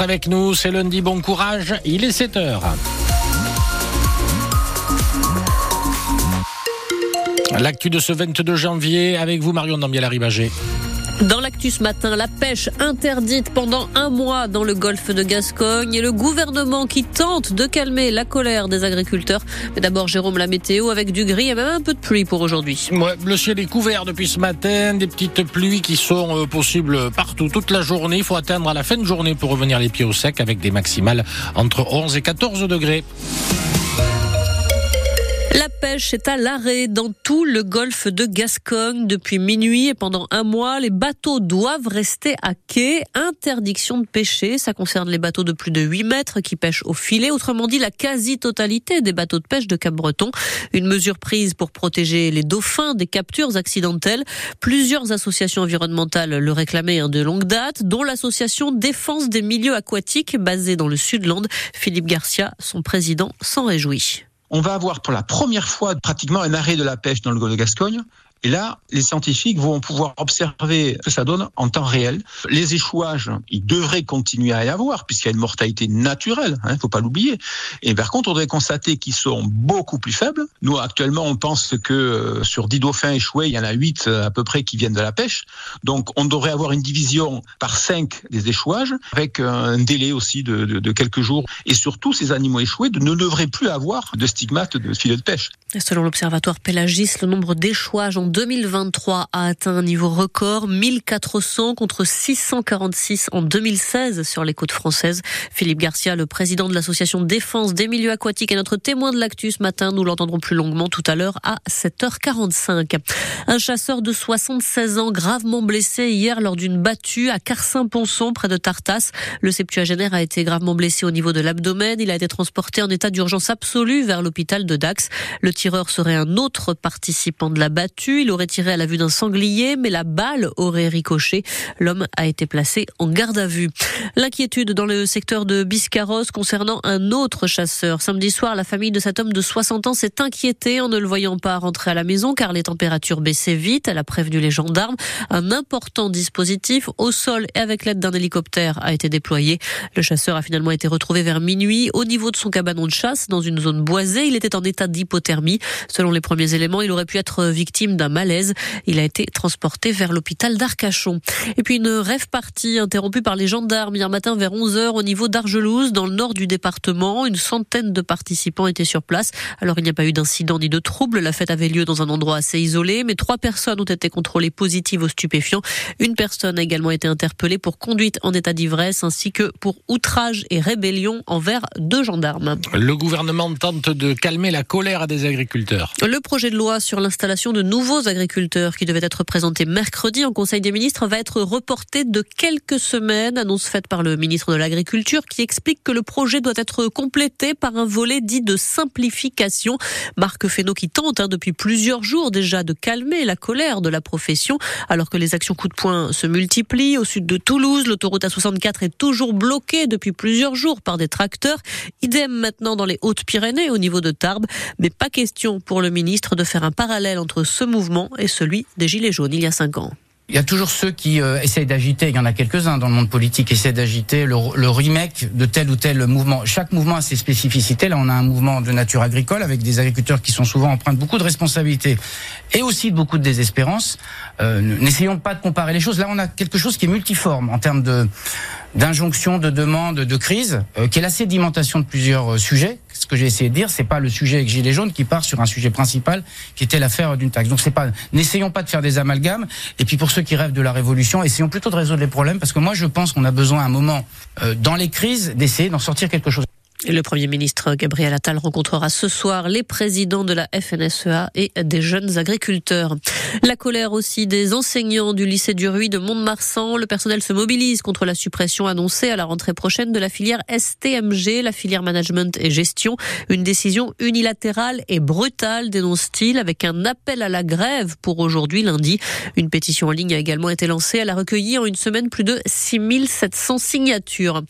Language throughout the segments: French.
Avec nous, c'est lundi, bon courage, il est 7 heures. L'actu de ce 22 janvier avec vous, Marion Dambiel-Arribagé. Dans l'actu ce matin, la pêche interdite pendant un mois dans le golfe de Gascogne et le gouvernement qui tente de calmer la colère des agriculteurs. Mais d'abord, Jérôme, la météo avec du gris et même un peu de pluie pour aujourd'hui. Le ciel est couvert depuis ce matin, des petites pluies qui sont euh, possibles partout toute la journée. Il faut atteindre à la fin de journée pour revenir les pieds au sec avec des maximales entre 11 et 14 degrés. La pêche est à l'arrêt dans tout le golfe de Gascogne depuis minuit et pendant un mois. Les bateaux doivent rester à quai. Interdiction de pêcher. Ça concerne les bateaux de plus de 8 mètres qui pêchent au filet. Autrement dit, la quasi-totalité des bateaux de pêche de Cap-Breton. Une mesure prise pour protéger les dauphins des captures accidentelles. Plusieurs associations environnementales le réclamaient hein, de longue date, dont l'association Défense des milieux aquatiques basée dans le Sud-Land. Philippe Garcia, son président, s'en réjouit on va avoir pour la première fois pratiquement un arrêt de la pêche dans le golfe de Gascogne. Et là, les scientifiques vont pouvoir observer ce que ça donne en temps réel. Les échouages, ils devraient continuer à y avoir, puisqu'il y a une mortalité naturelle, il hein, ne faut pas l'oublier. Et par contre, on devrait constater qu'ils sont beaucoup plus faibles. Nous, actuellement, on pense que euh, sur 10 dauphins échoués, il y en a 8 euh, à peu près qui viennent de la pêche. Donc, on devrait avoir une division par 5 des échouages, avec un délai aussi de, de, quelques jours. Et surtout, ces animaux échoués ne devraient plus avoir de stigmates de filet de pêche. Selon l'Observatoire Pélagis, le nombre d'échouages en 2023 a atteint un niveau record, 1400 contre 646 en 2016 sur les côtes françaises. Philippe Garcia, le président de l'association Défense des milieux aquatiques, est notre témoin de l'actu ce matin. Nous l'entendrons plus longuement tout à l'heure à 7h45. Un chasseur de 76 ans gravement blessé hier lors d'une battue à Carsin-Ponson près de Tartas. Le septuagénaire a été gravement blessé au niveau de l'abdomen. Il a été transporté en état d'urgence absolue vers l'hôpital de Dax. Le tireur serait un autre participant de la battue. Il aurait tiré à la vue d'un sanglier, mais la balle aurait ricoché. L'homme a été placé en garde à vue. L'inquiétude dans le secteur de Biscarros concernant un autre chasseur. Samedi soir, la famille de cet homme de 60 ans s'est inquiétée en ne le voyant pas rentrer à la maison car les températures baissaient vite. Elle a prévenu les gendarmes. Un important dispositif au sol et avec l'aide d'un hélicoptère a été déployé. Le chasseur a finalement été retrouvé vers minuit au niveau de son cabanon de chasse dans une zone boisée. Il était en état d'hypothermie. Selon les premiers éléments, il aurait pu être victime d'un malaise. Il a été transporté vers l'hôpital d'Arcachon. Et puis une rêve partie interrompue par les gendarmes hier matin vers 11h au niveau d'Argelouse, dans le nord du département. Une centaine de participants étaient sur place. Alors il n'y a pas eu d'incident ni de trouble. La fête avait lieu dans un endroit assez isolé, mais trois personnes ont été contrôlées positives aux stupéfiants. Une personne a également été interpellée pour conduite en état d'ivresse ainsi que pour outrage et rébellion envers deux gendarmes. Le gouvernement tente de calmer la colère des agriculteurs le projet de loi sur l'installation de nouveaux agriculteurs qui devait être présenté mercredi en Conseil des ministres va être reporté de quelques semaines, annonce faite par le ministre de l'Agriculture qui explique que le projet doit être complété par un volet dit de simplification. Marc Fesneau qui tente hein, depuis plusieurs jours déjà de calmer la colère de la profession alors que les actions coup de poing se multiplient. Au sud de Toulouse, l'autoroute A64 est toujours bloquée depuis plusieurs jours par des tracteurs. Idem maintenant dans les Hautes-Pyrénées au niveau de Tarbes, mais pas question pour le ministre de faire un parallèle entre ce mouvement et celui des Gilets jaunes il y a cinq ans. Il y a toujours ceux qui euh, essayent d'agiter, il y en a quelques-uns dans le monde politique, essaient d'agiter le, le, remake de tel ou tel mouvement. Chaque mouvement a ses spécificités. Là, on a un mouvement de nature agricole avec des agriculteurs qui sont souvent empreints de beaucoup de responsabilités et aussi de beaucoup de désespérance. Euh, N'essayons pas de comparer les choses. Là, on a quelque chose qui est multiforme en termes de d'injonction, de demande, de crise, euh, qui est la sédimentation de plusieurs euh, sujets. Ce que j'ai essayé de dire, c'est pas le sujet avec Gilets jaunes qui part sur un sujet principal, qui était l'affaire d'une taxe. Donc c'est pas, n'essayons pas de faire des amalgames. Et puis pour ceux qui rêvent de la révolution, essayons plutôt de résoudre les problèmes, parce que moi je pense qu'on a besoin à un moment euh, dans les crises d'essayer d'en sortir quelque chose. Le Premier ministre Gabriel Attal rencontrera ce soir les présidents de la FNSEA et des jeunes agriculteurs. La colère aussi des enseignants du lycée du Ruy de Mont-de-Marsan. Le personnel se mobilise contre la suppression annoncée à la rentrée prochaine de la filière STMG, la filière management et gestion. Une décision unilatérale et brutale, dénonce-t-il, avec un appel à la grève pour aujourd'hui lundi. Une pétition en ligne a également été lancée. Elle a recueilli en une semaine plus de 6700 signatures.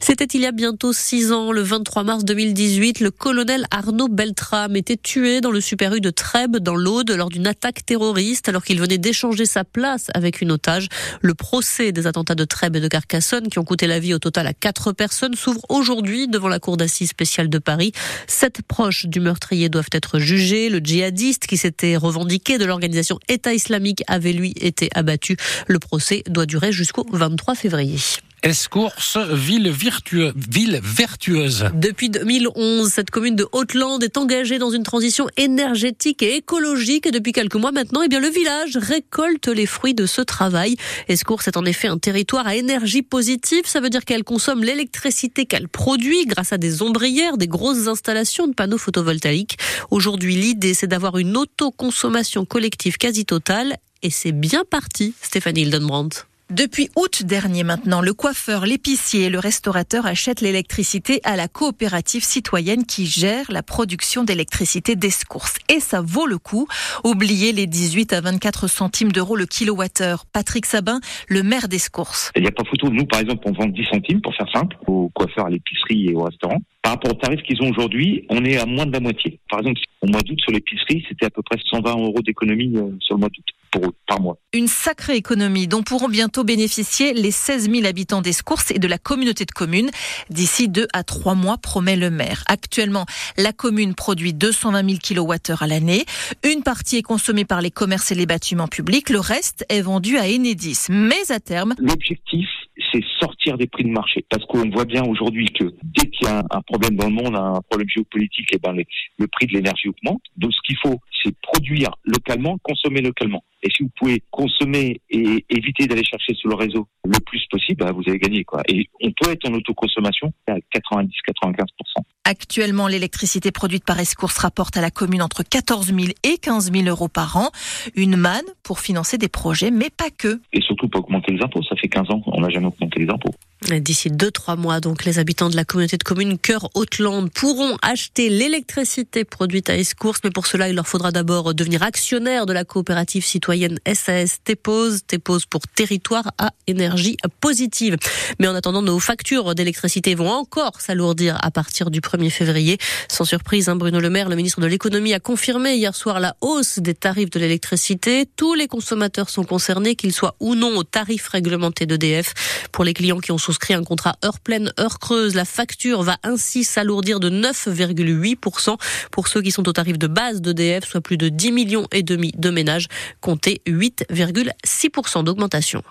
C'était il y a bientôt six ans, le 20 23 mars 2018, le colonel Arnaud Beltrame était tué dans le Super U de Trèbes, dans l'Aude, lors d'une attaque terroriste, alors qu'il venait d'échanger sa place avec une otage. Le procès des attentats de Trèbes et de Carcassonne, qui ont coûté la vie au total à quatre personnes, s'ouvre aujourd'hui devant la Cour d'assises spéciale de Paris. Sept proches du meurtrier doivent être jugés. Le djihadiste, qui s'était revendiqué de l'organisation État islamique, avait lui été abattu. Le procès doit durer jusqu'au 23 février. Escourse, ville, ville vertueuse. Depuis 2011, cette commune de Haute-Lande est engagée dans une transition énergétique et écologique. Et depuis quelques mois maintenant, eh bien, le village récolte les fruits de ce travail. Escourse est en effet un territoire à énergie positive. Ça veut dire qu'elle consomme l'électricité qu'elle produit grâce à des ombrières, des grosses installations de panneaux photovoltaïques. Aujourd'hui, l'idée, c'est d'avoir une autoconsommation collective quasi totale. Et c'est bien parti, Stéphanie Hildenbrandt. Depuis août dernier maintenant, le coiffeur, l'épicier et le restaurateur achètent l'électricité à la coopérative citoyenne qui gère la production d'électricité d'Escourse. Et ça vaut le coup. Oubliez les 18 à 24 centimes d'euros le kilowattheure. Patrick Sabin, le maire d'Escourse. Il n'y a pas photo. Nous, par exemple, on vend 10 centimes pour faire simple aux coiffeurs, à l'épicerie et au restaurant. Par rapport aux tarifs qu'ils ont aujourd'hui, on est à moins de la moitié. Par exemple, au mois d'août, sur l'épicerie, c'était à peu près 120 euros d'économie euh, sur le mois d'août pour par mois. Une sacrée économie dont pourront bientôt bénéficier les 16 000 habitants d'Escourse et de la communauté de communes. D'ici deux à trois mois, promet le maire. Actuellement, la commune produit 220 000 kWh à l'année. Une partie est consommée par les commerces et les bâtiments publics. Le reste est vendu à Enedis. Mais à terme... L'objectif, c'est sortir des prix de marché. Parce qu'on voit bien aujourd'hui que dès qu'il y a un problème dans le monde, un problème géopolitique, et eh ben le prix de l'énergie augmente. Donc ce qu'il faut, c'est produire localement, consommer localement. Et si vous pouvez consommer et éviter d'aller chercher sur le réseau le plus possible, bah, vous avez gagné. Quoi. Et on peut être en autoconsommation à 90-95%. Actuellement, l'électricité produite par Escourse rapporte à la commune entre 14 000 et 15 000 euros par an. Une manne pour financer des projets, mais pas que. Et surtout pas augmenter les impôts. Ça fait 15 ans, on n'a jamais augmenté les impôts. D'ici 2-3 mois, donc, les habitants de la communauté de communes Cœur Haute-Lande pourront acheter l'électricité produite à Escourse, mais pour cela, il leur faudra d'abord devenir actionnaire de la coopérative citoyenne SAS TEPOS, TEPOS pour territoire à énergie positive. Mais en attendant, nos factures d'électricité vont encore s'alourdir à partir du 1er février. Sans surprise, hein, Bruno Le Maire, le ministre de l'économie, a confirmé hier soir la hausse des tarifs de l'électricité. Tous les consommateurs sont concernés, qu'ils soient ou non au tarif réglementé d'EDF. Pour les clients qui ont souscrit un contrat heure pleine, heure creuse. La facture va ainsi s'alourdir de 9,8% pour ceux qui sont au tarif de base d'EDF, soit plus de 10 millions et demi de ménages, comptez 8,6% d'augmentation.